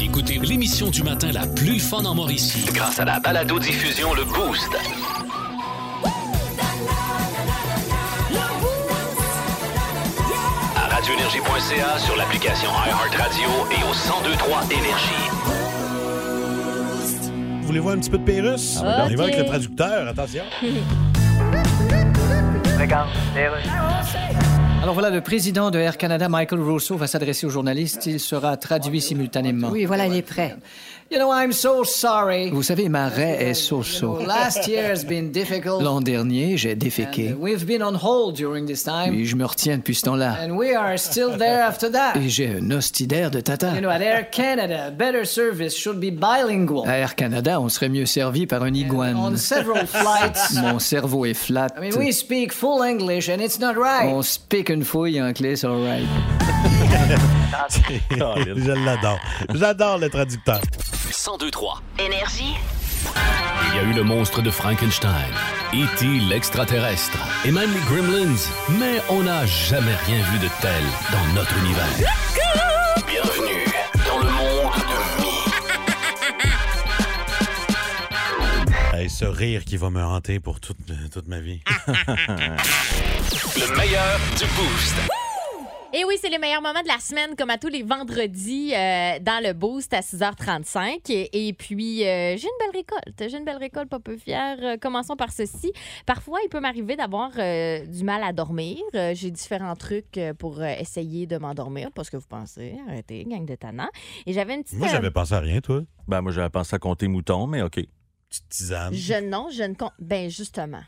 Écoutez l'émission du matin la plus fun en Mauricie. Grâce à la balado-diffusion Le Boost. À radioénergie.ca, sur l'application iHeartRadio et au 1023 Énergie. Vous voulez voir un petit peu de Pérus? Ah, On y va ok. avec le traducteur, attention. Alors voilà, le président de Air Canada, Michael Rousseau, va s'adresser aux journalistes. Il sera traduit simultanément. Oui, voilà, il est prêt. You know, I'm so sorry. Vous savez, ma raie est so-so. Last year has been difficult. L'an dernier, j'ai déféqué. And we've been on hold during this time. Et je me retiens depuis ce temps-là. And we are still there after that. Et j'ai un hostidaire de tata. You know, at Air Canada, better service should be bilingual. À Air Canada, on serait mieux servi par un iguane. On several flights. Mon cerveau est flat. I mean, we speak full English and it's not right. On pique une fouille en clé, c'est alright. Je l'adore. J'adore le traducteur. 1023. Énergie. Il y a eu le monstre de Frankenstein, E.T. l'extraterrestre et même les Gremlins, mais on n'a jamais rien vu de tel dans notre univers. Bienvenue dans le monde de Mi. Hey, ce rire qui va me hanter pour toute, toute ma vie. Le meilleur du Boost. Et oui, c'est les meilleurs moments de la semaine, comme à tous les vendredis, euh, dans le Boost à 6h35. Et, et puis, euh, j'ai une belle récolte. J'ai une belle récolte, pas peu fière. Euh, commençons par ceci. Parfois, il peut m'arriver d'avoir euh, du mal à dormir. Euh, j'ai différents trucs euh, pour essayer de m'endormir. Pas ce que vous pensez. Arrêtez, gang de tannants. Et j'avais une petite... Moi, j'avais pensé à rien, toi. Ben, moi, j'avais pensé à compter moutons, mais OK. Petite tisane. Je non, je ne compte. Ben justement.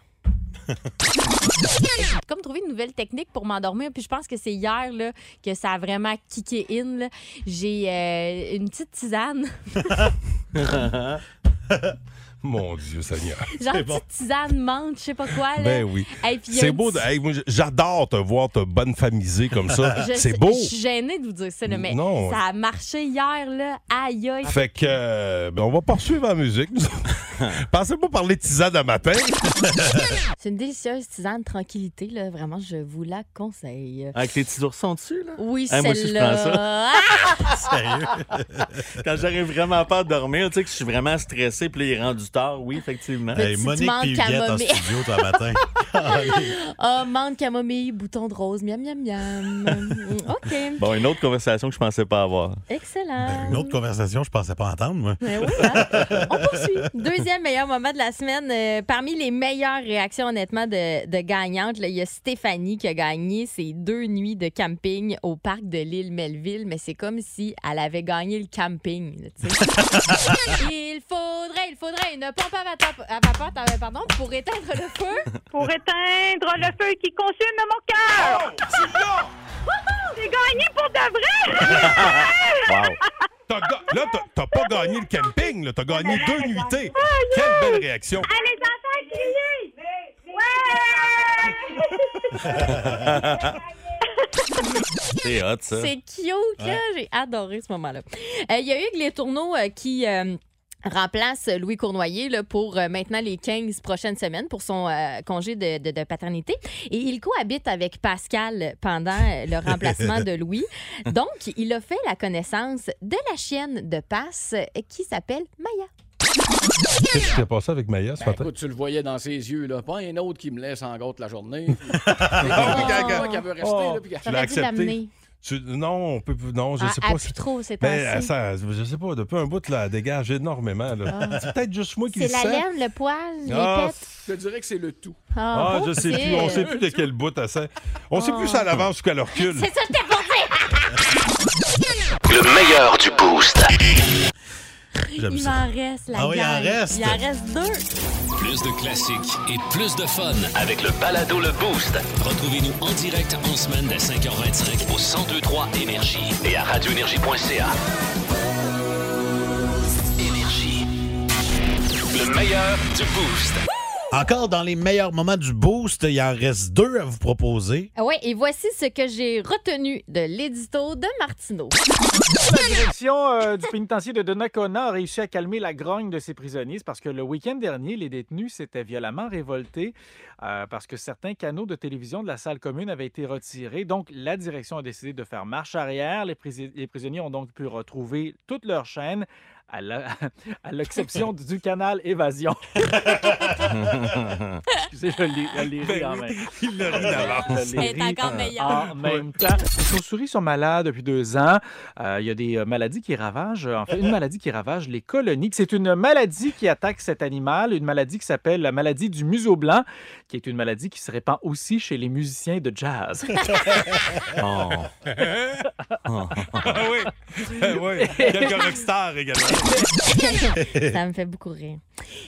J'ai comme trouvé une nouvelle technique pour m'endormir. Puis je pense que c'est hier là, que ça a vraiment kické in. là. J'ai euh, une petite tisane. Mon Dieu Seigneur. Genre C'est une bon. petite tisane menthe, je sais pas quoi. Là. Ben oui. Et puis, il y a C'est une beau. de- petite- hey, moi, j'adore te voir te bonne famisée comme ça. Je sais- C'est beau. Je suis gênée de vous dire ça, là, mais Non. ça a marché hier, là. Aïe, aïe. Fait que, euh, ben, on va poursuivre la musique. Pensez pas parler de tisane à matin. C'est une délicieuse tisane de tranquillité, là. Vraiment, je vous la conseille. Avec les petits oursons dessus, là? Oui, Hey, moi aussi, je celle-là. Sérieux? Quand j'arrive vraiment pas à dormir, tu sais, que je suis vraiment stressé, puis il est rendu tard, oui, effectivement. Hey, Monique Huguette en camomille. studio, toi, matin. Ah, menthe, camomille, bouton de rose, miam, miam, miam. OK. Bon, une autre conversation que je pensais pas avoir. Excellent. Ben, Une autre conversation, je pensais pas entendre, moi. Ben oui, hein? On poursuit. Deuxième meilleur moment de la semaine. euh, parmi les meilleures réactions, honnêtement, de, de gagnantes, là, il y a Stéphanie qui a gagné ses deux nuits de camping au parc de l'île Melville, mais c'est comme si elle avait gagné le camping. là, il faudrait, il faudrait une pompe à vapeur, à vapeur, euh, pardon, pour éteindre le feu. pour éteindre le feu qui consume mon cœur. J'ai gagné pour de vrai! Wow. T'as ga- Là, t'as- t'as pas gagné le camping, là. T'as gagné deux nuitées. Quelle belle réaction. Ah, criez! C'est hot, ça. C'est cute, là. J'ai adoré ce moment-là. Euh, Il y a Hugues Les Tourneaux euh, qui. euh, remplace Louis Cournoyer là, pour euh, maintenant les 15 prochaines semaines pour son euh, congé de, de- de paternité. Et il cohabite avec Pascal pendant le remplacement de Louis. Donc, il a fait la connaissance de la chienne de passe qui s'appelle Maya. Qu'est-ce qui s'est passé avec Maya ce Ben, matin? écoute, tu le voyais dans ses yeux, là. Pas un autre qui me laisse en gâte la journée. C'est Ah pas qui veut rester, Oh. là, puis Tu l'as J'aurais dû accepté. l'amener. Tu- Non, on peut, non, je Ah, sais ah, pas. plus trop, c'est Ben, ainsi. ça, je sais pas, depuis un bout, là, elle dégage énormément. là. C'est peut-être juste moi qui C'est le la sens. laine, le poil, les Ah, pets. Je te dirais que c'est le tout. Ah, je sais plus. On sait plus de quel bout elle sent. On sait plus si elle avance ou qu'elle recule. C'est ça que t'es pour dire. Le meilleur du Boost. J'aime Il ça. m'en reste, la Ah oui, il en reste. Il en reste deux. Plus de classiques et plus de fun. Avec le balado Le Boost Retrouvez-nous en direct en semaine dès 5h25 au 1023 Énergie et à radioénergie.ca. Énergie. Le meilleur du Boost. Encore dans les meilleurs moments du boost, il en reste deux à vous proposer. Ah ouais, et voici ce que j'ai retenu de l'édito de Martineau. La direction euh, du pénitencier de Donnacona a réussi à calmer la grogne de ses prisonniers. C'est parce que le week-end dernier, les détenus s'étaient violemment révoltés euh, parce que certains canaux de télévision de la salle commune avaient été retirés. Donc, la direction a décidé de faire marche arrière. Les, les prisonniers ont donc pu retrouver toutes leurs chaînes, à la- l'exception du canal Évasion. Excusez, je l'ai ri en même. Il l'ai Elle est ri encore meilleure. En même temps, les chauves-souris sont malades depuis deux ans. Euh, Il y a des euh, maladies qui ravagent, en fait, une maladie qui ravage les colonies. C'est une maladie qui attaque cet animal, une maladie qui s'appelle la maladie du museau blanc, qui est une maladie qui se répand aussi chez les musiciens de jazz. Oh. Ah oui. Ah oui. Quelques rockstars également. Ça me fait beaucoup rire.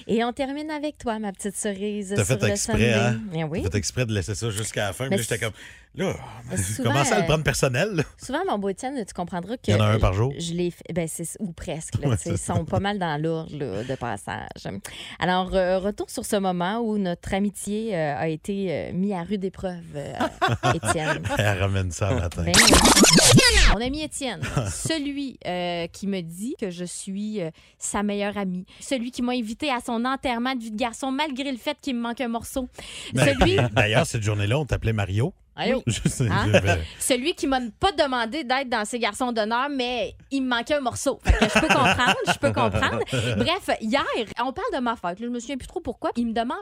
Et on termine avec toi, ma petite cerise. T'as fait exprès, hein? Eh oui. T'as fait exprès de laisser ça jusqu'à la fin. Mais j'étais comme. Là, je commence à le euh, prendre personnel. là. Souvent, mon beau Étienne, tu comprendras que. Il y en a un par jour. Je l'ai fait. Ben, ou presque. Là, Ouais, ils sont pas mal dans là, de passage. Alors, euh, retour sur ce moment où notre amitié euh, a été euh, mis à rude épreuve, euh, Étienne. Elle ramène ça le matin. Ben. Mon ami Étienne, celui qui me dit que je suis sa meilleure amie, celui qui m'a invité à son enterrement de vie de garçon malgré le fait qu'il me manque un morceau, Ben, celui, D'ailleurs, cette journée-là, on t'appelait Mario. Sais, Hein? celui qui m'a pas demandé d'être dans ses garçons d'honneur, mais il me manquait un morceau. Fait que je peux comprendre, je peux comprendre. Bref, hier, on parle de ma fête. là, je me souviens plus trop pourquoi. Il me demande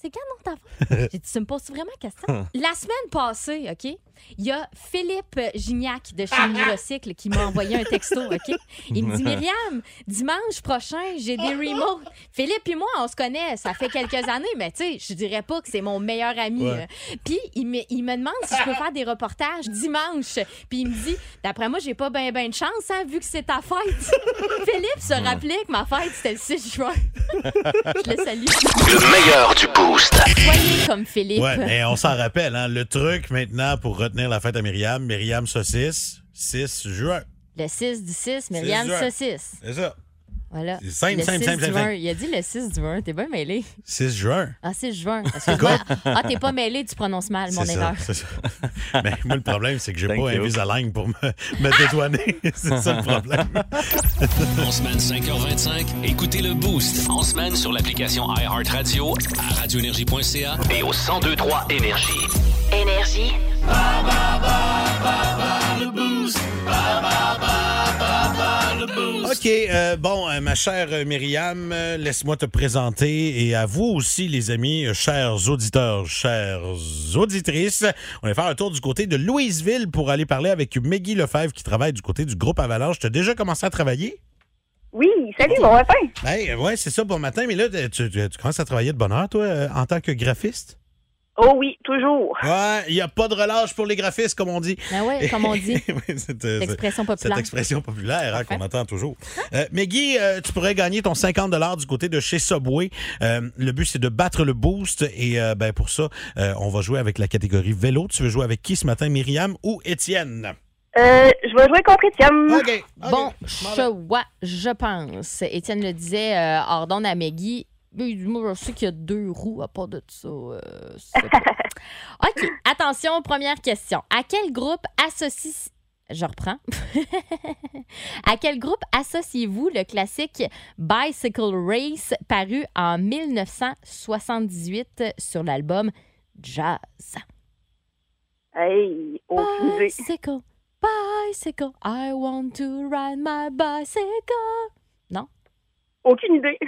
c'est quand non ta fête? J'ai dit, tu me poses vraiment question? La semaine passée, OK, il y a Philippe Gignac de chez Neurocycle qui m'a envoyé un texto, OK? Il me dit, Myriam, dimanche prochain, j'ai des remotes. Philippe et moi, on se connaît, ça fait quelques années, mais tu sais, je dirais pas que c'est mon meilleur ami. Ouais. Puis il me, il me demande si je peux faire des reportages dimanche. Puis il me dit, d'après moi, j'ai pas bien ben de chance, hein, vu que c'est ta fête. Philippe se rappelait que ma fête, c'était le 6 juin. je le salue. Le meilleur du boost. Soyez comme Philippe. Ouais, mais on s'en rappelle, hein, le truc maintenant pour retenir la fête à Myriam, Myriam Saucisse, 6 juin. Le 6 du 6, Myriam. Saucisse. C'est ça. Voilà. C'est simple, le simple, 6 simple, du simple, 20. simple. Il a dit le 6 du 20. T'es bien mêlé. 6 juin. Ah, 6 juin. Excuse-moi. ah, t'es pas mêlé, tu prononces mal, mon erreur. c'est ça. Mais moi, le problème, c'est que j'ai Thank pas you. Invisalign pour me, me dédouaner. c'est ça le problème. En semaine 5h25, écoutez le Boost. En semaine sur l'application iHeartRadio À radioénergie.ca. et au 1023 Énergie. Énergie. OK, euh, bon, euh, ma chère euh, Myriam, euh, laisse-moi te présenter et à vous aussi, les amis, chers auditeurs, chères auditrices. On va faire un tour du côté de Louisville pour aller parler avec Meggy Lefebvre qui travaille du côté du groupe Avalanche. Tu as déjà commencé à travailler? Oui, salut, bon matin. Ben, ouais, c'est ça pour matin, mais là, tu, tu- tu commences à travailler de bonne heure, toi, en tant que graphiste? Oh oui, toujours. Ouais, il n'y a pas de relâche pour les graphistes, comme on dit. Ben ouais, comme on dit. Oui, c'est, euh, L'expression Cette populaire. expression populaire hein, qu'on entend toujours. Euh, Meggy, euh, tu pourrais gagner ton 50 du côté de chez Subway. Euh, le but, c'est de battre le boost. Et euh, ben, pour ça, euh, on va jouer avec la catégorie vélo. Tu veux jouer avec qui ce matin, Myriam ou Étienne? Euh, je vais jouer contre Étienne. OK. Bon choix, je pense. Étienne le disait euh, hors d'onde à Maggie. Moi, je sais qu'il y a deux roues à part de ça. euh, OK. Attention, première question. À quel groupe associe. Je reprends. à quel groupe associez-vous le classique Bicycle Race paru en 1978 sur l'album Jazz? Hey. Bicycle, bicycle, I want to ride my bicycle. Non? Aucune idée.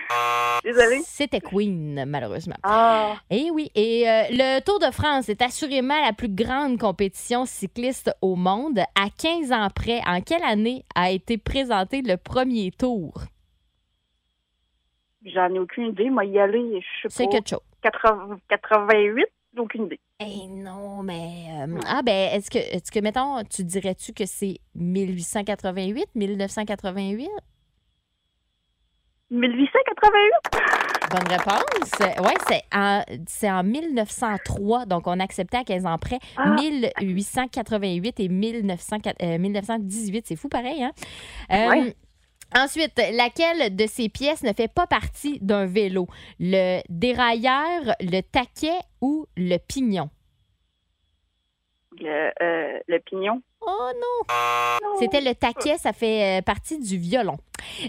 Désolée. C'était Queen, malheureusement. Ah. Et oui, et euh, le Tour de France est assurément la plus grande compétition cycliste au monde. À 15 ans près, en quelle année a été présenté le premier tour? J'en ai aucune idée. Moi, y aller, je sais C'est pas. 80 88, aucune idée. Eh non, mais... euh, ah ben, est-ce que, est-ce que, mettons, tu dirais-tu que c'est 1888, 1988? 1888? Bonne réponse. Oui, c'est en, c'est en 1903, donc on acceptait à 15 ans près. Ah. 1888 et 1900 euh, 1918, c'est fou pareil, hein? Euh. Ensuite, laquelle de ces pièces ne fait pas partie d'un vélo? Le dérailleur, le taquet ou le pignon? Le, euh, le pignon. Oh non! C'était le taquet, ça fait euh, partie du violon.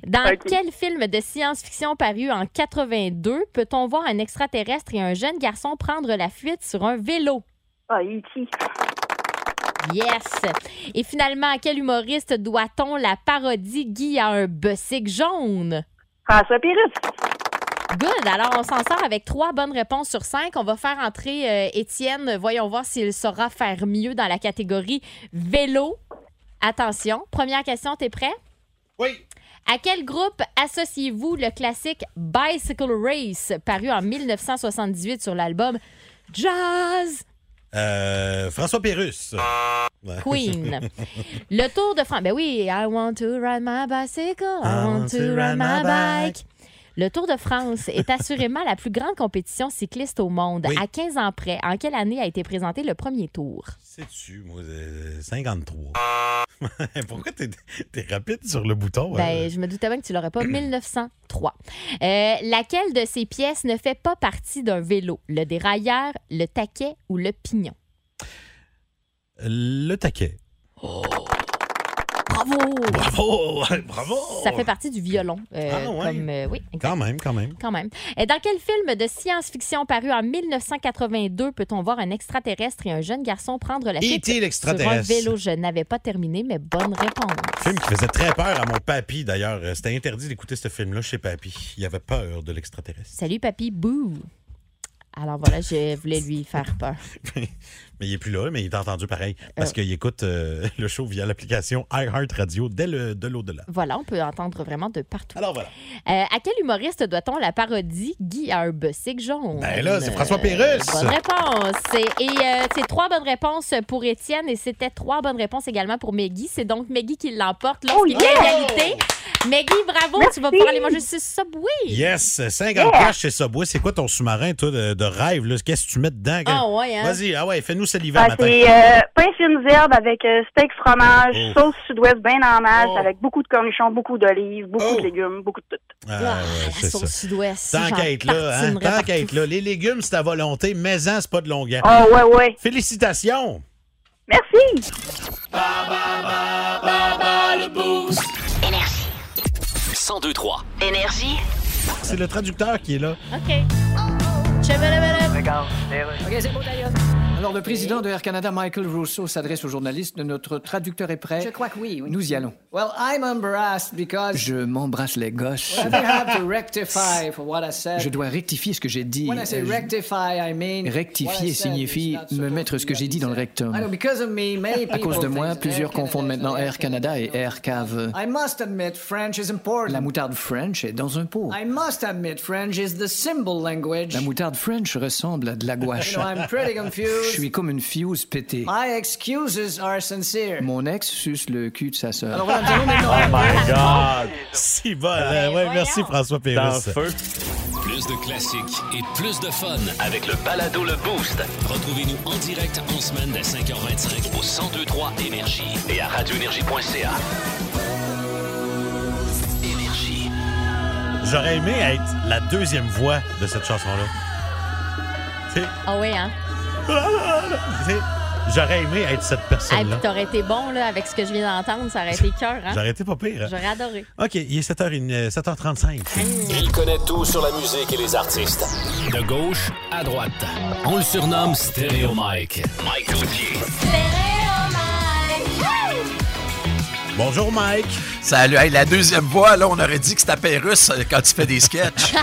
Dans quel film de science-fiction paru en 82 peut-on voir un extraterrestre et un jeune garçon prendre la fuite sur un vélo? Ah, E.T. Yes! Et finalement, à quel humoriste doit-on la parodie Guy a un bossic jaune? François Pérus. Good! Alors, on s'en sort avec trois bonnes réponses sur cinq. On va faire entrer euh, Étienne. Voyons voir s'il saura faire mieux dans la catégorie vélo. Attention, première question, t'es prêt? Oui. À quel groupe associez-vous le classique Bicycle Race paru en 1978 sur l'album Jazz? Euh, François Pérus. Queen? Le Tour de France. Ben oui, I want to ride my bicycle, I want to ride my bike. Le Tour de France est assurément la plus grande compétition cycliste au monde. Oui. À 15 ans près, en quelle année a été présenté le premier tour? Sais-tu, moi, euh, 53. Pourquoi t'es es rapide sur le bouton? Ben, hein? je me doutais bien que tu l'aurais pas. 1903. Euh, laquelle de ces pièces ne fait pas partie d'un vélo? Le dérailleur, le taquet ou le pignon? Le taquet. Bravo! Bravo! Bravo! Ça fait partie du violon. euh, Ah, ouais. comme, euh, oui, exact. Quand même, quand même. Quand même. Et dans quel film de science-fiction paru en 1982 peut-on voir un extraterrestre et un jeune garçon prendre la fuite E.T. sur un l'extraterrestre. vélo? Je n'avais pas terminé, mais bonne réponse. Film qui faisait très peur à mon papy, d'ailleurs. Euh, C'était interdit d'écouter ce film-là chez papy. Il avait peur de l'extraterrestre. Salut, papy. Boo! Alors voilà, je voulais lui faire peur. Mais il est plus là, mais il est entendu pareil. Parce Euh. qu'il écoute euh, le show via l'application iHeartRadio dès le, de l'au-delà. Voilà, on peut entendre vraiment de partout. Alors voilà. Euh, à quel humoriste doit-on la parodie Guy a un bossic jaune? Ben là, c'est François Pérusse. Bonne réponse. Et euh, c'est trois bonnes réponses pour Étienne et c'était trois bonnes réponses également pour Meggy. C'est donc Meggy qui l'emporte lorsqu'il y a yeah! égalité. Meggy, bravo, tu vas pouvoir aller manger sur Subway. Yes, 50 Yeah. cash chez Subway. C'est quoi ton sous-marin, toi, de, de rêve? là? Qu'est-ce que tu mets dedans? Ah ouais, hein? Vas-y, ah ouais, fais-nous saliver Ah, le matin. c'est euh, pain fines herbes avec euh, steak fromage, Oh. sauce sud-ouest bien en masse, Oh. avec beaucoup de cornichons, beaucoup d'olives, beaucoup Oh. de légumes, beaucoup de tout. Ah, Ah, ouais, la c'est sauce ça. sud-ouest. Tant qu'à être là, hein? Tant qu'à être là. Les légumes, c'est à volonté. Maison, c'est pas de longueur. Oh, ouais, ouais. Félicitations! Merci! 1023. Énergie. C'est le traducteur qui est là. OK. Chebelebeleb. OK, c'est bon, d'ailleurs. Alors, le président de Air Canada, Michael Rousseau, s'adresse aux journalistes. Notre traducteur est prêt. Je crois que oui. oui. Nous y allons. Well, I'm embarrassed because Je m'embrasse les gosses. I have to rectify for what I said. Je dois rectifier ce que j'ai dit. When I say je- rectify, I mean what I Rectifier signifie me mettre ce que j'ai dit dans le rectum. I know, because of me, many À cause de moi, plusieurs confondent maintenant Air Canada et Air Cave. I must admit, French is important. La moutarde French est dans un pot. I must admit, French is the symbol language. La moutarde French ressemble à de la gouache. You know, I'm pretty Je suis comme une fuse pétée. My excuses are sincere. Mon ex suce le cul de sa sœur. Alors voilà, Oh my God! Si bon. euh, ouais, merci, François Dans le Pérusse. feu. Plus de classiques et plus de fun. Avec le balado Le Boost Retrouvez-nous en direct en semaine dès 5h25 au 1023 Énergie et à radioénergie.ca. Énergie. J'aurais aimé être la deuxième voix de cette chanson-là. Tu sais, Ah oui, hein? J'aurais aimé être cette Ah, personne-là. puis t'aurais été bon là, avec ce que je viens d'entendre, ça aurait été cœur, hein? J'aurais été pas pire. hein? J'aurais adoré. OK, il est 7h, 7h35. Il connaît tout sur la musique et les artistes. De gauche à droite. On le surnomme Stéréo Mike. Mike Gauthier. Bonjour, Mike. Salut. Hey, la deuxième voix, là, on aurait dit que c'était Pérusse euh, quand tu fais des sketchs.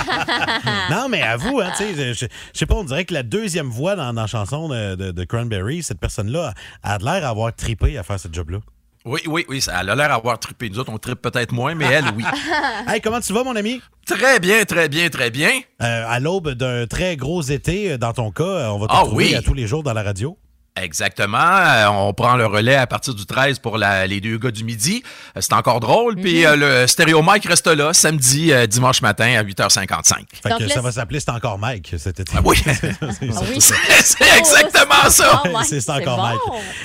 non, mais avoue, hein, tu sais, je je sais pas, on dirait que la deuxième voix dans, dans la chanson de, de- de Cranberry, cette personne-là a l'air d'avoir trippé à faire ce job-là. Oui, oui, oui, ça elle a l'air d'avoir trippé. Nous autres, on trippe peut-être moins, mais elle, oui. hey, comment tu vas, mon ami? Très bien, très bien, très bien. Euh, à l'aube d'un très gros été, euh, dans ton cas, on va te Ah retrouver oui. à tous les jours dans la radio. Exactement. Euh, on prend le relais à partir du 13 pour la- les deux gars du midi. Euh, c'est encore drôle. Puis euh, le stéréo Mike reste là samedi, euh, dimanche matin à 8h55. Fait que ça va s'appeler C'est encore Mike cet été. oui. c'est oui. ça. C'est exactement ça. C'est C'est encore Mike.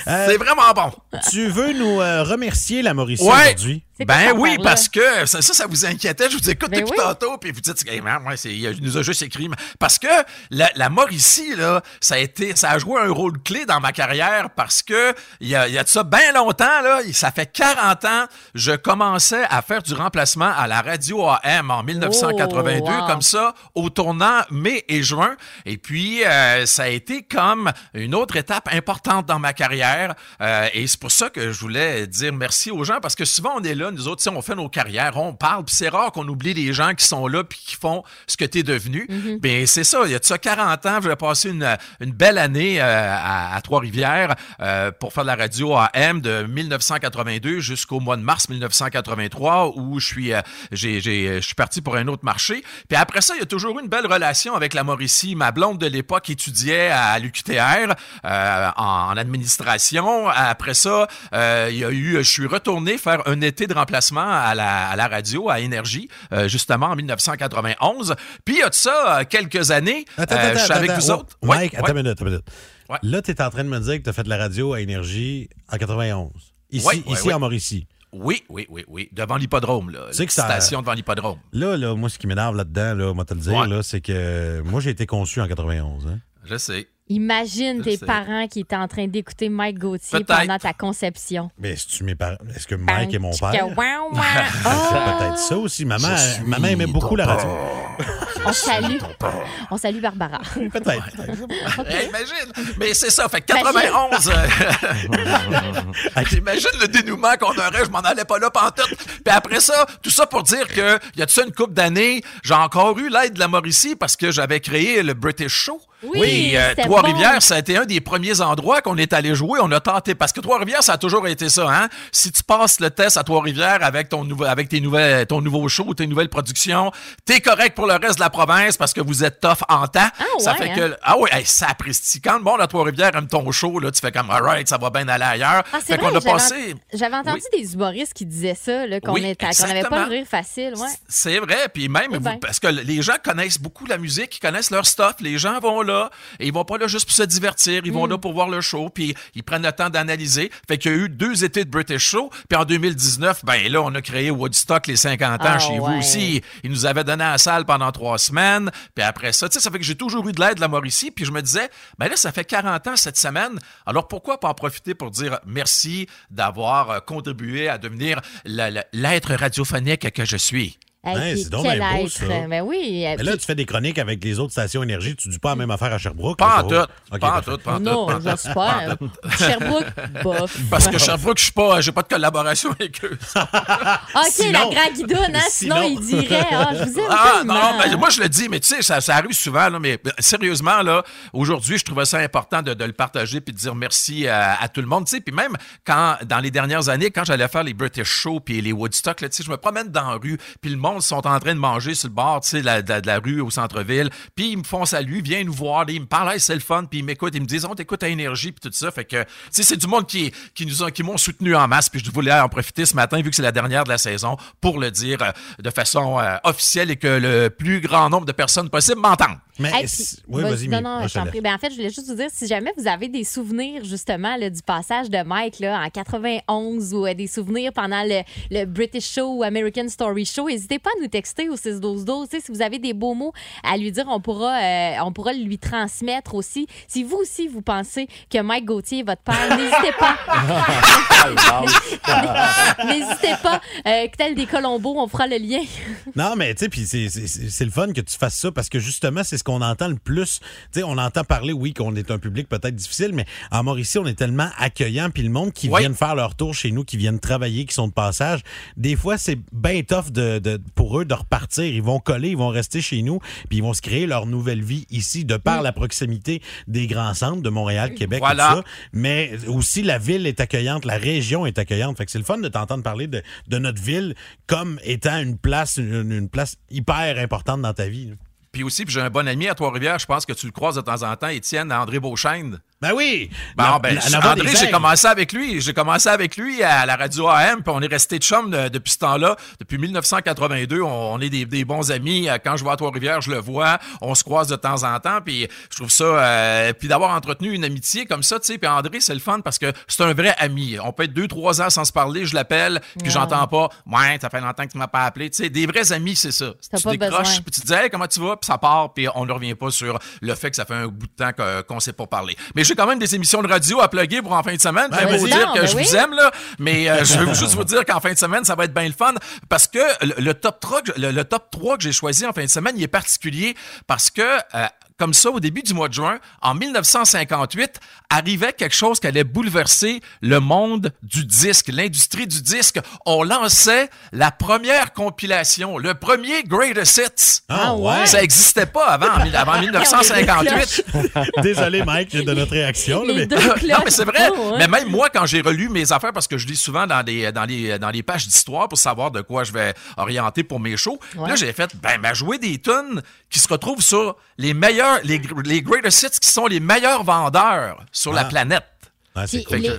Euh, C'est vraiment bon. Tu veux nous euh, remercier la Mauricie Ouais. aujourd'hui? Ben oui, parce que ça, ça, vous inquiétait. Je vous écoute Ben depuis oui. tantôt, puis vous dites, hey, man, ouais, c'est- il nous a juste écrit. Parce que la, la Mauricie, là, ça a été, ça a joué un rôle clé dans ma carrière parce que il y a, y a de ça bien longtemps, là, ça fait 40 ans, je commençais à faire du remplacement à la radio AM en 1982, Oh, wow. comme ça, au tournant mai et juin. Et puis, euh, ça a été comme une autre étape importante dans ma carrière. Euh, et c'est pour ça que je voulais dire merci aux gens, parce que souvent, on est là, nous autres, on fait nos carrières, on parle, puis c'est rare qu'on oublie les gens qui sont là puis qui font ce que tu es devenu. Ben, c'est ça, il y a de ça 40 ans, j'ai passé une, une belle année euh, à, à Trois-Rivières euh, pour faire de la radio AM de 1982 jusqu'au mois de mars 1983 où je suis, euh, je suis parti pour un autre marché. Puis après ça, il y a toujours eu une belle relation avec la Mauricie. Ma blonde de l'époque étudiait à l'UQTR euh, en, en administration. Après ça, il y a eu, je suis retourné faire un été de remplacement à la, à la radio, à Énergie, euh, justement en 1991. Puis il y a de ça euh, quelques années. Attends, euh, attends, je suis avec vous oh, autres. Ouais, Mike, attends une minute, attends une minute. Là, tu es en train de me dire que tu as fait de la radio à Énergie en 91. Ici, ici en Mauricie. Oui, oui, oui, oui. Devant l'hippodrome, là. Sais que ça- Station devant l'hippodrome. Là, là, moi, ce qui m'énerve là-dedans, là, moi te le dire, là, c'est que moi, j'ai été conçu en 91. hein. Je sais. Imagine Je tes sais. parents qui étaient en train d'écouter Mike Gauthier pendant ta conception. Mais est-ce mes parents? Est-ce que Mike est mon père? C'est Oh! peut-être ça aussi. Maman, maman aimait beaucoup la radio. On salue. On salue Barbara. Peut-être. Hey, imagine! Mais c'est ça, fait que 91. euh, J'imagine le dénouement qu'on aurait, je m'en allais pas là pantoute. Puis après ça, tout ça pour dire que y a de ça une couple d'années, j'ai encore eu l'aide de la Mauricie parce que j'avais créé le British Show. Oui, euh, Trois-Rivières, bon. ça a été un des premiers endroits qu'on est allé jouer. On a tenté. Parce que Trois-Rivières, ça a toujours été ça, hein? Si tu passes le test à Trois-Rivières avec ton nouveau, avec tes nouvelles, ton nouveau show, tes nouvelles productions, t'es correct pour le reste de la province parce que vous êtes tough en temps. ça ouais, fait hein? que, ah oui, hey, sapristi. Quand le monde à Trois-Rivières aime ton show, là, tu fais comme, alright, ça va bien aller ailleurs. Ah, c'est fait vrai, qu'on a j'avais passé. ent- J'avais entendu des humoristes qui disaient ça, qu'on Oui, n'avait pas le rire facile. Ouais. C'est vrai, puis même Eh vous- ben. parce que les gens connaissent beaucoup la musique, ils connaissent leur stuff, les gens vont là et ils vont pas là juste pour se divertir, ils Mm. vont là pour voir le show, puis ils prennent le temps d'analyser. Fait qu'il y a eu deux étés de British Show, puis en 2019, ben là on a créé Woodstock les 50 ans Ah, chez vous aussi. Ils nous avaient donné la salle pendant trois semaines, puis après ça, tu sais, ça fait que j'ai toujours eu de l'aide de la Mauricie, puis je me disais, ben là ça fait 40 ans cette semaine, alors pourquoi pas en profiter pour dire merci d'avoir euh, contribué à devenir l'être radiophonique que je suis? Hey, puis c'est donc bien beau, ça. Ben oui. Mais là, tu fais des chroniques avec les autres stations énergie. Tu dis pas la même affaire à Sherbrooke. Pas en faut- tout. Ok, Pas en tout, pas en tout. Non, pas en tout. j'espère. Pas. Sherbrooke, bof. Parce que Sherbrooke, je suis pas, j'ai pas de collaboration avec eux. OK, Sinon- la grande guidoune, hein? Sinon, il dirait, ah, je vous aime Ah, tellement. non, non, ben, moi je le dis, mais tu sais, ça, ça arrive souvent, là, mais ben, sérieusement, là, aujourd'hui, je trouvais ça important de, de le partager puis de dire merci à, à tout le monde. tu sais. Puis même quand, dans les dernières années, quand j'allais faire les British Shows puis les Woodstock, là, tu sais, je me promène dans la rue, puis le monde sont en train de manger sur le bord de la, rue au centre-ville, puis ils me font salut, viens nous voir, ils me parlent, c'est le fun, puis ils m'écoutent, ils me disent, on t'écoute à énergie, puis tout ça. Fait que, tu sais, c'est du monde qui, qui nous ont, qui m'ont soutenu en masse, puis je voulais en profiter ce matin, vu que c'est la dernière de la saison, pour le dire euh, de façon euh, officielle et que le plus grand nombre de personnes possible m'entendent. Mais Hey, puis- vas-y, non, non, je t'en prie. Ben, en fait, je voulais juste vous dire, si jamais vous avez des souvenirs, justement, là, du passage de Mike là, en 91 ou euh, des souvenirs pendant le, le British Show ou American Story Show, n'hésitez pas à nous texter au 61212. Tu sais, Si vous avez des beaux mots à lui dire, on pourra, euh, on pourra lui transmettre aussi. Si vous aussi, vous pensez que Mike Gauthier est votre père, n'hésitez pas. N'hésitez pas. Euh, tel des Colombos, on fera le lien. Non, mais tu sais, puis c'est- c'est c'est le fun que tu fasses ça parce que justement, c'est ce qu'on entend le plus. Tu sais, on entend parler, oui, qu'on est un public peut-être difficile, mais en Mauricie, on est tellement accueillant. Puis le monde qui Oui. viennent faire leur tour chez nous, qui viennent travailler, qui sont de passage, des fois, c'est bien tough de, de- pour eux de repartir. Ils vont coller, ils vont rester chez nous, puis ils vont se créer leur nouvelle vie ici, de par la proximité des grands centres de Montréal, Québec, et Voilà. tout ça. Mais aussi, la ville est accueillante, la région est accueillante. Fait que c'est le fun de t'entendre parler de, de notre ville comme étant une place, une, une place hyper importante dans ta vie. là. Puis aussi, puis j'ai un bon ami à Trois-Rivières, je pense que tu le croises de temps en temps, Étienne André Beauchesne. Ben oui! La- ben, la- en avoir André, j'ai commencé avec lui. J'ai commencé avec lui à la radio AM, puis on est resté de chum de- depuis ce temps-là. Depuis 1982, on, on est des, des bons amis. Euh, Quand je vais à Trois-Rivières, je le vois. On se croise de temps en temps, puis je trouve ça... euh, puis d'avoir entretenu une amitié comme ça, tu sais. Puis André, c'est le fun parce que c'est un vrai ami. On peut être deux, trois ans sans se parler, je l'appelle, puis Ouais. j'entends pas. Ouais, ça fait longtemps que tu m'as pas appelé. Tu sais, des vrais amis, c'est ça. Tu pas décroches, puis tu te dis, hey, comment tu vas? Puis ça part, puis on ne revient pas sur le fait que ça fait un bout de temps qu'on ne s'est pas parlé. Mais j'ai quand même des émissions de radio à plugger pour en fin de semaine. Ben, vous dire que ben je oui. vous aime, là, mais euh, je veux juste vous dire qu'en fin de semaine, ça va être bien le fun parce que le, le top 3, que- le, le top 3 que j'ai choisi en fin de semaine, il est particulier parce que. euh, comme ça, au début du mois de juin, en 1958, arrivait quelque chose qui allait bouleverser le monde du disque, l'industrie du disque. On lançait la première compilation, le premier Greatest Hits. Ah ouais? Ça n'existait pas avant, avant 1958. Désolé, Mike, de notre réaction. là, mais... non, mais c'est vrai. Oh, ouais. Mais même moi, quand j'ai relu mes affaires, parce que je lis souvent dans, les, dans les pages d'histoire pour savoir de quoi je vais orienter pour mes shows, Ouais. là, j'ai fait, ben, m'a joué des tunes qui se retrouvent sur les meilleurs, les, les greatest hits qui sont les meilleurs vendeurs sur la Ah. planète. Ah, c'est cool. Les,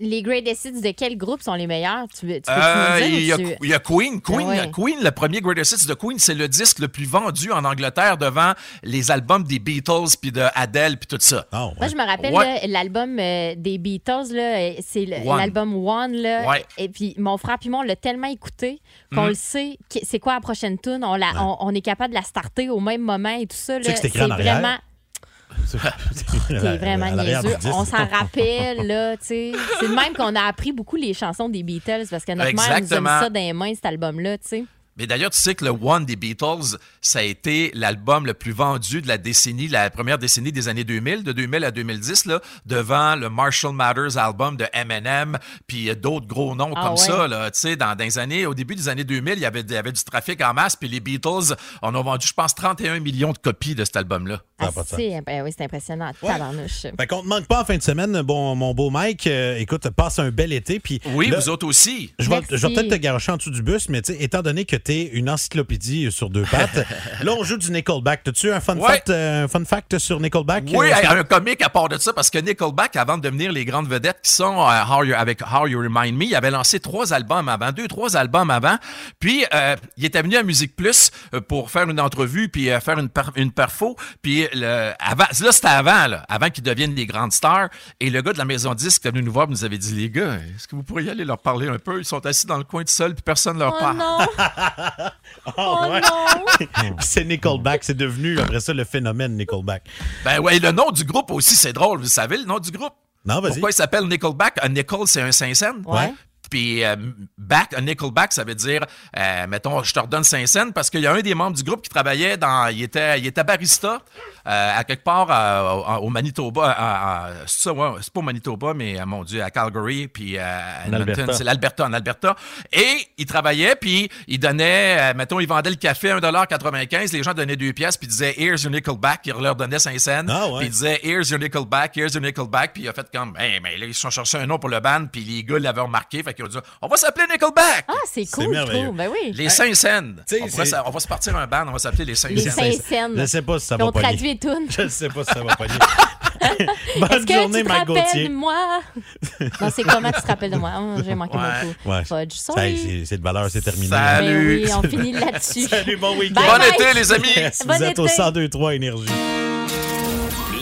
les greatest hits de quel groupe sont les meilleurs? Tu, peux Euh, nous il y, a, dire? ou tu- il y a Queen. Queen, ouais. Queen, le premier Greatest Hits de Queen, c'est le disque le plus vendu en Angleterre devant les albums des Beatles puis de Adele puis tout ça. Ah, ouais. Moi, je me rappelle l'album euh, des Beatles, là, euh, c'est l'album One. Là, Ouais. Et puis, mon frère puis moi, on l'a tellement écouté qu'on Mhm. le sait. C'est quoi la prochaine tune? On, la- on, on est capable de la starter au même moment et tout ça. Tu sais là. que c'est vraiment, c'est vraiment niaiseux. On s'en rappelle, là, tu sais. C'est de même qu'on a appris beaucoup les chansons des Beatles parce que notre mère nous a mis ça dans les mains, cet album-là, tu sais. Mais d'ailleurs, tu sais que le One des Beatles, ça a été l'album le plus vendu de la décennie, la première décennie des années 2000, de 2000 à 2010, là, devant le Marshall Mathers album de Eminem, puis d'autres gros noms Ah comme ouais. ça. Là, tu sais, dans, dans les années, au début des années 2000, il y avait, il y avait du trafic en masse, puis les Beatles, on a vendu, je pense, 31 millions de copies de cet album-là. Ah, c'est- ben oui, c'est impressionnant. Ouais. Fait qu'on te manque pas en fin de semaine, bon, mon beau Mike. Euh, écoute, passe un bel été. Puis Oui, là, vous autres aussi. Je vais, peut-être te garocher en dessous du bus, mais étant donné que une encyclopédie sur deux pattes, là, on joue du Nickelback. T'as-tu un fun, Ouais. fact, euh, un fun fact sur Nickelback? Oui, Euh, un comique à part de ça, parce que Nickelback, avant de devenir les grandes vedettes qui sont euh, How You- avec How You Remind Me, il avait lancé trois albums avant, deux, trois albums avant. Puis, euh, il était venu à Musique Plus euh, pour faire une entrevue, puis euh, faire une, per- une perfo. Puis, le, avant, là, c'était avant, là, avant qu'ils deviennent les grandes stars. Et le gars de la maison disque était venu nous voir et nous avait dit, les gars, est-ce que vous pourriez aller leur parler un peu? Ils sont assis dans le coin tout seuls, puis personne leur Oh parle. non! Ah, Oh ouais. non! C'est Nickelback, c'est devenu après ça le phénomène Nickelback. Ben ouais, le nom du groupe aussi, c'est drôle. Vous savez le nom du groupe? Non, vas-y. Pourquoi il s'appelle Nickelback? Un nickel, c'est un Saint-Saëns. Ouais. Puis euh, back, un Nickelback, ça veut dire, euh, mettons, je te redonne 5 cents parce qu'il y a un des membres du groupe qui travaillait dans, il était, il était barista euh, à quelque part euh, au, Manitoba. c'est ça, ouais, c'est pas au Manitoba, mais mon Dieu, à Calgary, puis à Edmonton, c'est l'Alberta, en Alberta. Et il travaillait, puis il donnait, mettons, il vendait le café à 1,95 Les gens donnaient deux pièces, puis il disait, here's your Nickelback. Il leur donnait 5 cents. Ah ouais. Puis il disait, here's your Nickelback, here's your Nickelback. Puis il a fait comme, hey, mais là, ils sont cherchés un nom pour le band, puis les gars l'avaient remarqué. Fait qu'ils ont dit, on va s'appeler Nickelback. Ah, c'est cool, je merveilleux. trouve. Ben oui. Les Saint-Saëns. sais, On, on va se partir un band, on va s'appeler les Les Saint-Saëns. Saint-Saëns. Je sais pas si ça va on pogner. traduit tunes. Je sais pas si ça va pogner. Bonne Est-ce que journée, tu te Mike rappelles Gauthier. de moi? non, c'est comment tu te rappelles de moi? Oh, J'ai manqué Ouais. mon coup. Ouais. Fudge, c'est- C'est de valeur, c'est terminé. Ben Salut. oui, on finit là-dessus. Salut, bon week-end. Bye Bon bye. été, les amis! Yes, Bon vous êtes au été. 102.3 Énergie.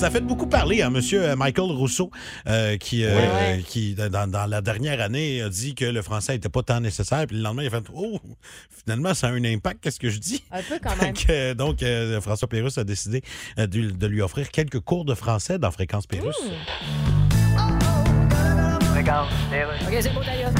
Ça fait beaucoup parler, hein, monsieur euh, Michael Rousseau, euh, qui, euh, Ouais, ouais. qui dans, dans la dernière année, a dit que le français n'était pas tant nécessaire. Puis le lendemain, il a fait Oh, finalement, ça a un impact. Qu'est-ce que je dis? Un peu quand même. Donc, euh, donc, François Pérusse a décidé de, de lui offrir quelques cours de français dans Fréquence Pérusse. OK, c'est beau, d'ailleurs.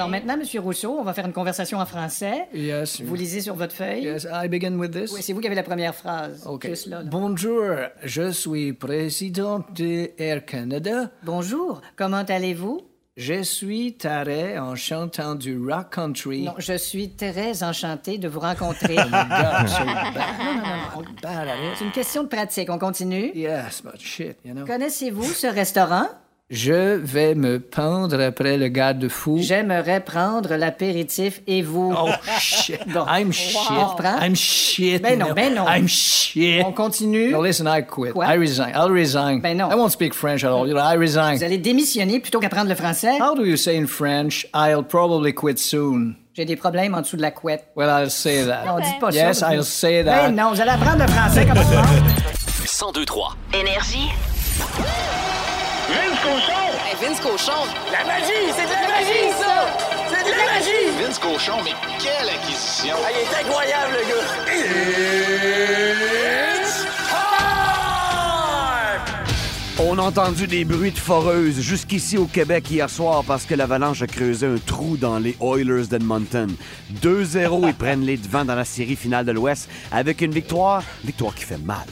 Alors maintenant, Monsieur Rousseau, on va faire une conversation en français. Yes. Vous lisez sur votre feuille. Yes, I begin with this. Oui, c'est vous qui avez la première phrase. OK. Juste là, là. Bonjour, je suis président de Air Canada. Bonjour, comment allez-vous? Je suis taré en chantant du rock country. Non, je suis très enchantée de vous rencontrer. God, so bad. Non, non, non, non. Bad at it. C'est une question de pratique. On continue? Yes, but shit, you know. Connaissez-vous ce restaurant? Je vais me pendre après le garde-fou. J'aimerais prendre l'apéritif et vous. Oh shit. Bon. I'm shit. On reprend? I'm shit. Ben non, ben non. I'm shit. On continue? No, listen, I quit. Quoi? I resign. I'll resign. Ben non. I won't speak French at all. You know, I resign. Vous allez démissionner plutôt qu'apprendre le français? How do you say in French, I'll probably quit soon? J'ai des problèmes en dessous de la couette. Well, I'll say that. Non, dites pas ça. Yes, vous- I'll say that. Ben non, vous allez apprendre le français comme ça. 1023. Énergie. Vince Cochon! Vince Cochon. La magie! C'est de la magie, ça! C'est de la magie! Vince Cochon, mais quelle acquisition! Ah, il est incroyable, le gars! It's time! On a entendu des bruits de foreuse jusqu'ici au Québec hier soir parce que l'Avalanche a creusé un trou dans les Oilers d'Edmonton. 2-0, ils prennent les devants dans la série finale de l'Ouest avec une victoire, victoire qui fait mal.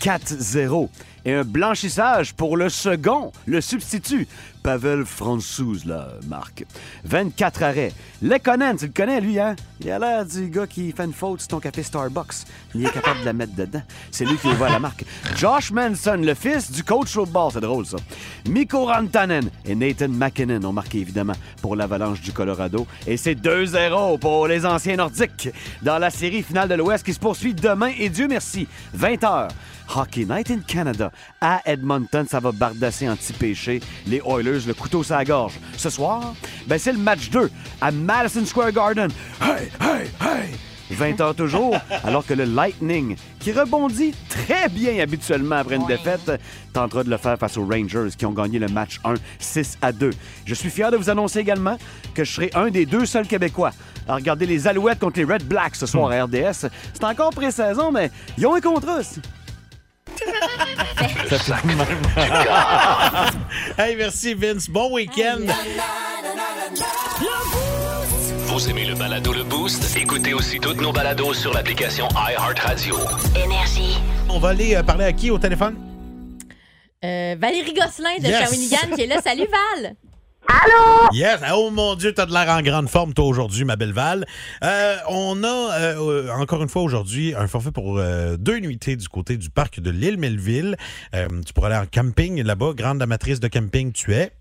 4-0. Et un blanchissage pour le second, le substitut. Pavel Francouz, là, Marc. 24 arrêts. Lekonen, tu le connais, lui, hein? Il a l'air du gars qui fait une faute sur ton café Starbucks. Il est capable de la mettre dedans. C'est lui qui ouvre la marque. Josh Manson, le fils du coach football, c'est drôle, ça. Mikko Rantanen et Nathan McKinnon ont marqué, évidemment, pour l'Avalanche du Colorado. Et c'est 2-0 pour les anciens nordiques dans la série finale de l'Ouest qui se poursuit demain. Et Dieu merci, 20 h Hockey Night in Canada à Edmonton, ça va bardasser en petit péché. Les Oilers, le couteau sur la gorge. Ce soir, ben c'est le match 2 à Madison Square Garden. Hey, hey, hey! 20 h toujours, alors que le Lightning, qui rebondit très bien habituellement après une défaite, tentera de le faire face aux Rangers qui ont gagné le match 1 6 à 2. Je suis fier de vous annoncer également que je serai un des deux seuls Québécois à regarder les Alouettes contre les Red Blacks ce soir à RDS. C'est encore pré-saison, mais ils ont un contrat. Ça fait même. hey, merci Vince. Bon week-end. Vous aimez le balado Le Boost? Écoutez aussi toutes nos balados sur l'application iHeartRadio. Énergie. On va aller euh, parler à qui au téléphone? Euh, Valérie Gosselin de Yes. Shawinigan qui est là. Salut Val! Allô? Yes. Oh mon Dieu, t'as de l'air en grande forme, toi, aujourd'hui, ma belle Val. Euh, on a, euh, encore une fois, aujourd'hui, un forfait pour euh, deux nuitées du côté du parc de l'île Melville. Tu pourras aller en camping là-bas. Grande amatrice de camping, tu es.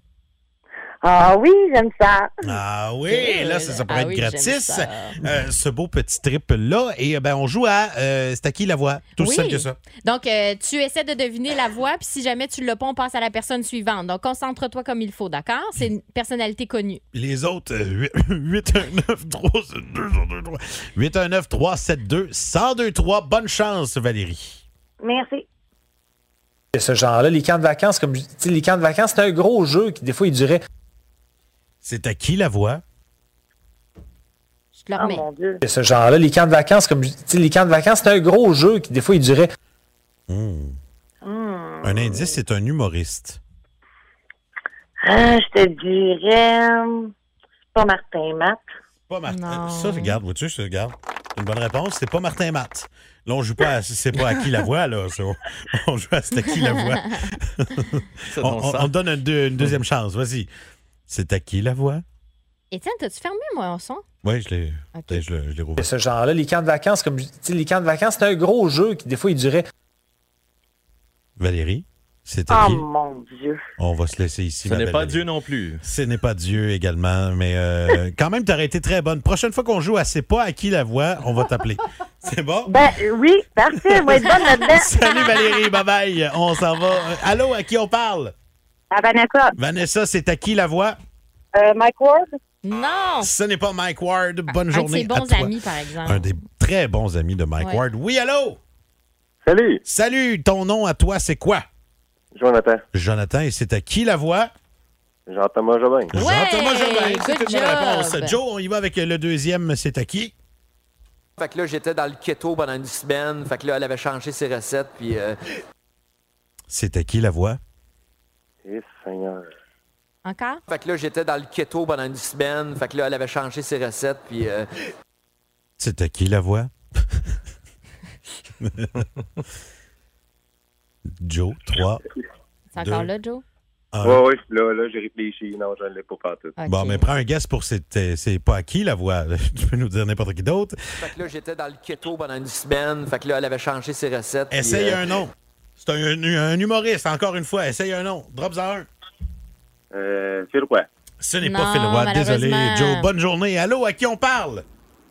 Ah oui, j'aime ça. Ah oui, là, ça, ça pourrait Ah être oui, gratis, ça. euh, ce beau petit trip-là. Et euh, ben, on joue à euh, C'est à qui la voix? Tout Oui. simple que ça. Donc, euh, tu essaies de deviner la voix, puis si jamais tu l'as pas, on passe à la personne suivante. Donc, concentre-toi comme il faut, d'accord? C'est une personnalité connue. Les autres, euh, 819 372 1023 819 372 1023 Bonne chance, Valérie. Merci. Ce genre-là, les camps de vacances, comme les camps de vacances, c'est un gros jeu qui, des fois, il durait. C'est à qui la voix? Je te le Oh mon Dieu. Ce genre-là, les camps de vacances, comme les camps de vacances, c'est un gros jeu qui, des fois, il durait. Hmm. Hmm. Un indice, c'est un humoriste. Ah, je te dirais. C'est pas Martin Matt. Pas Martin. Ça, regarde, vois-tu, je regarde. Une bonne réponse, c'est pas Martin Matt. Là, on joue pas à c'est pas à qui la voix, là. ça. On joue à c'est à qui la voix. Ça on, donne on- sens. on donne une, deux- une deuxième chance. Vas-y. C'est à qui la voix? Étienne, t'as-tu fermé mon son? Oui, je l'ai ben, je rouvert. Ce genre-là, les camps de vacances, comme les camps de vacances, c'est un gros jeu qui, des fois, il durait. Valérie, c'est à Oh qui? mon Dieu. On va se laisser ici. Ce n'est pas Valérie. Dieu non plus. Ce n'est pas Dieu également, mais euh, quand même, tu aurais été très bonne. Prochaine fois qu'on joue à C'est pas à qui la voix, on va t'appeler. C'est bon? Ben oui, parfait, on va être bonne là-dedans. Salut Valérie, bye bye. On s'en va. Allô, à qui on parle? À Vanessa. Vanessa, c'est à qui la voix? Euh, Mike Ward? Non! Ce n'est pas Mike Ward. Bonne Un de journée. ses bons à toi. amis, par exemple. Un des très bons amis de Mike Ouais. Ward. Oui, allô? Salut. Salut, ton nom à toi, c'est quoi? Jonathan. Jonathan, et c'est à qui la voix? Jean-Thomas Jobin. Jean-Thomas Jobin. C'est une bonne réponse. Joe, on y va avec le deuxième, c'est à qui? Fait que là, j'étais dans le keto pendant une semaine. Fait que là, elle avait changé ses recettes. Puis. euh, C'est à qui la voix? Seigneur. Encore? Fait que là, j'étais dans le keto pendant une semaine. Fait que là, elle avait changé ses recettes. Puis. euh, C'est à qui la voix? Joe, 3. C'est encore là, Joe? Un. Ouais, ouais, là, là, j'ai réfléchi. Non, je ne l'ai pas partout. Bon, mais prends un guess pour c'est c'est pas à qui la voix. Tu peux nous dire n'importe qui d'autre. Fait que là, j'étais dans le keto pendant une semaine. Fait que là, elle avait changé ses recettes. Essaye euh, un nom. C'est un, un humoriste, encore une fois. Essaye un nom. Drop-en un. Euh, Phil Roy. Ce n'est pas Phil Roy. Désolé. Joe. Bonne journée. Allô, à qui on parle?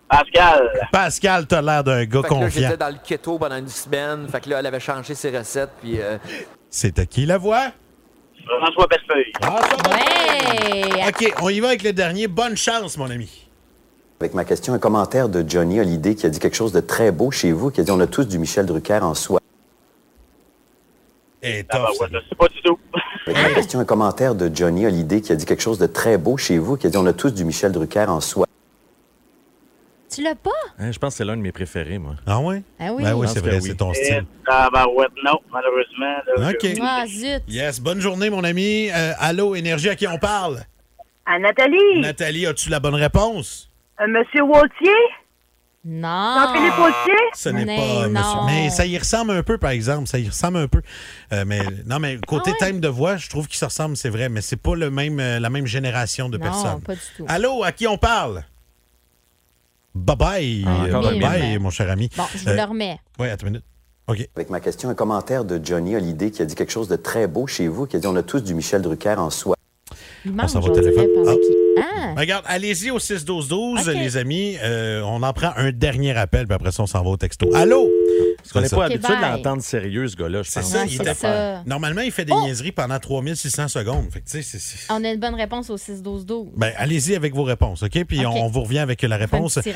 Pascal. Pascal, t'as l'air d'un gars Fait que là, confiant. j'étais dans le keto pendant une semaine. Fait que là, elle avait changé ses recettes. Puis. euh, C'est à qui la voix? François Bellefeuille. Ouais! OK, on y va avec le dernier. Bonne chance, mon ami. Avec ma question, un commentaire de Johnny Hallyday qui a dit quelque chose de très beau chez vous, qui a dit on a tous du Michel Drucker en soi. Et Ah, bah, ouais, je sais pas du tout. Question, un commentaire de Johnny Hallyday qui a dit quelque chose de très beau chez vous, qui a dit on a tous du Michel Drucker en soi. Tu l'as pas? Hein, je pense que c'est l'un de mes préférés, moi. Ah ouais? Ah oui. Ben oui, c'est vrai, oui. c'est ton Et, style. ah, ben, ouais, non, malheureusement. là, OK. je- Ah, zut. Yes, bonne journée, mon ami. Euh, allô, Énergie, à qui on parle? À Nathalie, Nathalie, as-tu la bonne réponse? euh, Monsieur Wautier, Non. Wautier. Ce n'est Mais pas non. monsieur. Mais ça y ressemble un peu, par exemple. Ça y ressemble un peu. Euh, mais non, mais côté Ah ouais? thème de voix, je trouve qu'il se ressemble, c'est vrai, mais c'est pas le même, euh, la même génération de Non, personnes. pas du tout. Allô, à qui on parle? Bye bye, Ah, euh, encore bye un bye, mime. mon cher ami. Bon, je vous Euh, le remets. Oui, attends une minute. OK. Avec ma question, un commentaire de Johnny Hallyday qui a dit quelque chose de très beau chez vous, qui a dit on a tous du Michel Drucker en soi. Il On mange, s'en va au on dirait, Ah. Ah! Regarde, allez-y au 6-12-12, OK. les amis. Euh, on en prend un dernier appel, puis après ça, on s'en va au texto. Allô? Parce qu'on n'est pas habitué de l'entendre sérieux, ce gars-là, je C'est ça, Ouais, il était ça. Normalement, il fait des Oh! niaiseries pendant 3600 secondes. Fait que, tu sais, c'est- c'est- On a une bonne réponse au 6-12-12. Ben, allez-y avec vos réponses, OK? Puis. On, on vous revient avec la réponse. Fait-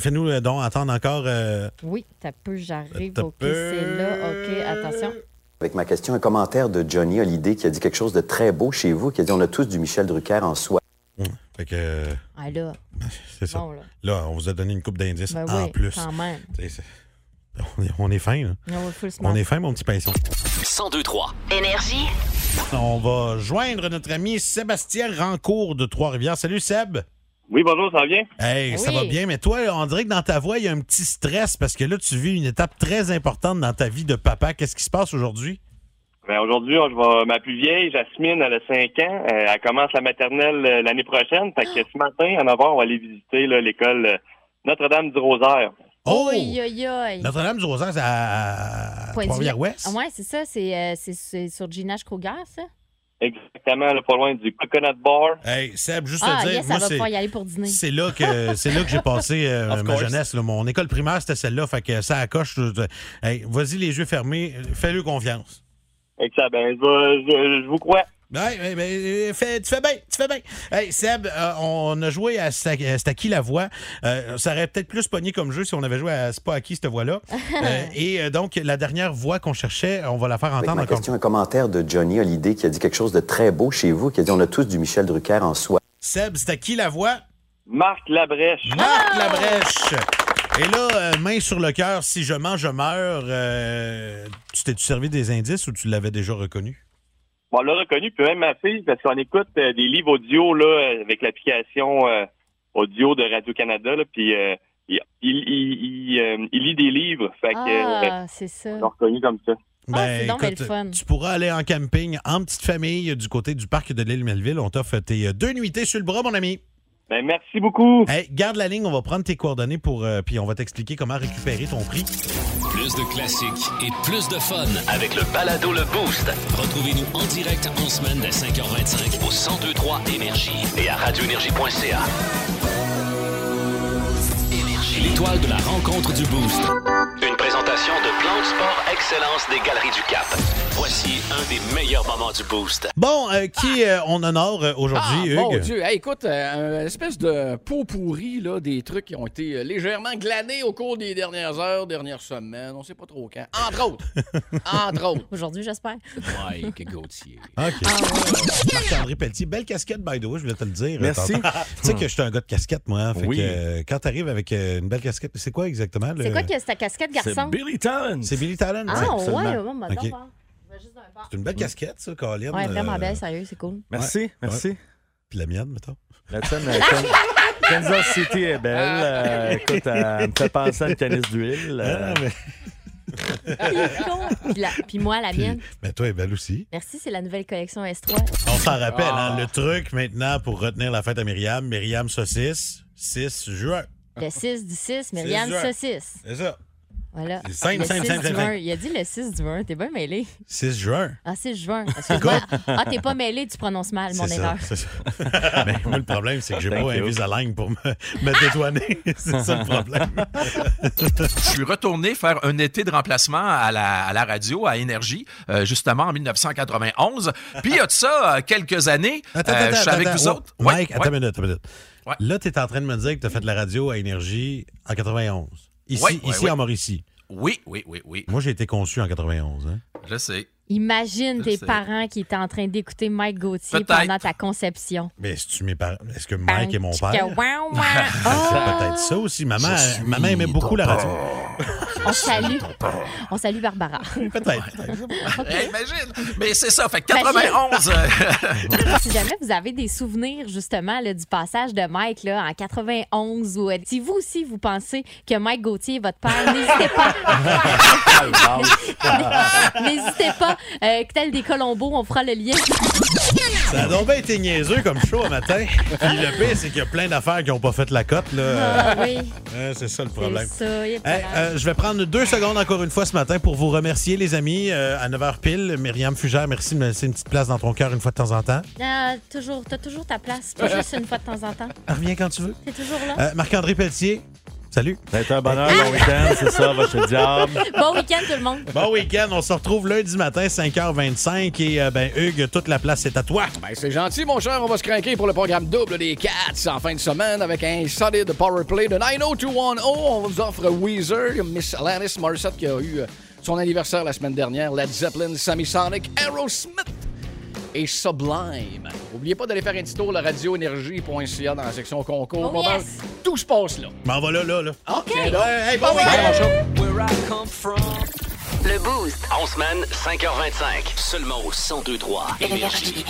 Fais-nous euh, donc entendre encore. euh, Oui, t'as peu, j'arrive. T'as OK, peu. c'est là. OK, attention. Avec ma question, un commentaire de Johnny Hallyday qui a dit quelque chose de très beau chez vous, qui a dit on a tous du Michel Drucker en soi. fait que, euh, Ah là, c'est ça. Bon, là. là. on vous a donné une coupe d'indices ben en oui, plus. quand même. On est, on est fin, là. On est fin, mon petit pinceau. 1023. Énergie. On va joindre notre ami Sébastien Rancourt de Trois-Rivières. Salut, Seb. Oui, bonjour, ça va bien? Hey, ça Oui. va bien, mais toi, on dirait que dans ta voix, il y a un petit stress parce que là, tu vis une étape très importante dans ta vie de papa. Qu'est-ce qui se passe aujourd'hui? Ben, aujourd'hui, on- je vais, ma plus vieille, Jasmine, elle a 5 ans. Euh, elle commence la maternelle euh, l'année prochaine. Fait que ce matin, en avant, on va aller visiter là, l'école euh, Notre-Dame du Rosaire. Oh! Notre-Dame du Rosaire, c'est à, Trois-Rivières-Ouest? Ah ouais, c'est ça. C'est c'est- c'est sur Gina Kruger, ça? Exactement, là, pas loin du Coconut Bar. Hey, Seb, juste Ah, te dire, yes, moi, elle va c'est... y aller pour dîner. C'est là que c'est là que j'ai passé euh, ma course. jeunesse. là. Mon école primaire, c'était celle-là. Fait que ça accroche. Hey, vas-y les yeux fermés. Fais-le confiance. Je, je- je vous crois. Ouais, euh, fais- tu fais bien, tu fais bien. Hey, Seb, euh, on a joué à C'est à c'est à qui la voix. Euh, ça aurait peut-être plus pogné comme jeu si on avait joué à C'est pas à qui cette voix-là. Euh, et euh, donc, la dernière voix qu'on cherchait, on va la faire entendre encore. question, un commentaire de Johnny Hallyday qui a dit quelque chose de très beau chez vous, qui a dit on a tous du Michel Drucker en soi. Seb, c'est à qui la voix? Marc Labrèche. Marc Labrèche. Et là, euh, main sur le cœur, si je mens, je meurs. euh, tu t'es-tu servi des indices ou tu l'avais déjà reconnu? Bon, on l'a reconnu, puis même ma fille, parce qu'on écoute euh, des livres audio là, avec l'application euh, audio de Radio-Canada, puis euh, il, il, il- il, euh, il lit des livres. Fait que, euh, Ah, c'est ça. on l'a reconnu comme ça. Ben, c'est donc bien écoute, le fun. tu pourras aller en camping en petite famille du côté du parc de l'île Melville. On t'offre tes deux nuitées sur le bras, mon ami. Ben, merci beaucoup. Hey, garde la ligne, on va prendre tes coordonnées pour euh, puis on va t'expliquer comment récupérer ton prix. Plus de classiques et plus de fun avec le balado Le Boost. Retrouvez-nous en direct en semaine dès 5h25 au 1023 Énergie et à radioénergie.ca. Énergie. L'étoile de la rencontre du Boost. Une Sport Excellence des Galeries du Cap. Voici un des meilleurs moments du Boost. Bon, euh, qui euh, on honore euh, aujourd'hui, Ah, mon Hugues? Dieu. Hey, écoute, euh, une espèce de pot pourri, là, des trucs qui ont été légèrement glanés au cours des dernières heures, dernières semaines. On sait pas trop quand. Entre autres. Entre autres. Aujourd'hui, j'espère. Mike Gauthier. OK. Marc-André Pelletier, belle casquette, by the way, je voulais te le dire. Merci. tu sais que je suis un gars de casquette, moi. hein, Fait Oui. que, euh, quand tu arrives avec une belle casquette, c'est quoi exactement? le- C'est quoi que c'est ta casquette, garçon? C'est Billy Talent. C'est Billy Talent? Ah, Ouais, ouais, absolument. ouais, bah, OK. juste d'un bord. C'est une belle casquette, ça, Colin. Ouais, vraiment Euh, belle, sérieux, c'est cool. Merci, Ouais. merci. Ouais. Puis la mienne, mettons. La tienne, euh, Kan- Kansas City est belle. Euh, écoute, elle me fait penser à une canisse d'huile. euh. Ah, mais- puis, la- puis moi, la mienne. Mais toi, elle est belle aussi. Merci, c'est la nouvelle collection S3. On s'en rappelle, Ah. hein, le truc maintenant pour retenir la fête à Myriam, Myriam Saucisse, 6 juin. Le 6 du 6, Myriam juin. Saucisse. C'est ça. Voilà. Simple, Le simple, 6 simple, simple. 1. Il a dit le 6 du 1. T'es bien mêlé. 6 juin? Ah, 6 juin. Excuse-moi. Ah, t'es pas mêlé, tu prononces mal, mon erreur. ça, c'est ça. Mais moi, le problème, c'est que j'ai pas you. Invisalign pour me, me dédouaner. c'est ça le problème. Je suis retourné faire un été de remplacement à la, à la radio, à Énergie, euh, justement en 1991. Puis il y a de ça euh, quelques années, Attends, euh, attends, je suis avec attends. vous Oh, autres. Ouais, Mike, attends ouais. une minute, attends une minute. Ouais. Là, tu es en train de me dire que tu as fait de la radio à Énergie en 91. Ici, Ouais, ouais, ici ouais. en Mauricie. Oui, oui, oui, oui. Moi, j'ai été conçu en 91. Hein? Je sais. Imagine tes parents qui étaient en train d'écouter Mike Gauthier pendant ta conception. Mais est-ce mes parents? Est-ce que Mike est mon père? C'est Ah! peut-être ça aussi. Maman, maman aimait beaucoup la radio. On salue. On salue Barbara. Peut-être. Hey, imagine! Mais c'est ça, fait que 91. euh, si jamais vous avez des souvenirs justement là, du passage de Mike là, en 91 ou euh, si vous aussi vous pensez que Mike Gauthier est votre père, n'hésitez pas. n'hésitez pas. Euh, tel des Colombos, on fera le lien. Ça a donc bien été niaiseux comme show un matin. Puis le pire, c'est qu'il y a plein d'affaires qui n'ont pas fait la cote. Là. Ah oui. Ouais, c'est ça le problème. Ça. Hey, euh, je vais prendre deux secondes encore une fois ce matin pour vous remercier, les amis. Euh, à 9h pile, Myriam Fugère, merci de me laisser une petite place dans ton cœur une fois de temps en temps. Ah, toujours, t'as toujours ta place, pas juste une fois de temps en temps. Reviens quand tu veux. T'es toujours là. Euh, Marc-André Pelletier, salut. Ça a été un bonheur, bon week-end, c'est ça, va chez le diable. Bon week-end tout le monde. Bon week-end, on se retrouve lundi matin, 5h25. Et euh, ben, Hugues, toute la place est à toi. Ben, c'est gentil, mon cher. On va se craquer pour le programme double des Cats en fin de semaine avec un solide power play de 90210. On vous offre Weezer, Miss Alanis Morissette qui a eu euh, son anniversaire la semaine dernière, Led Zeppelin, Sammy Sonic, Aerosmith et Sublime. N'oubliez pas d'aller faire un petit tour à radioénergie.ca dans la section concours. Oh, yes. Tout se passe là. M'en va là, là, là. OK. hey, bon Bon week-end. week-end. Le Boost. En semaine, 5h25. Seulement au 1023 Énergie.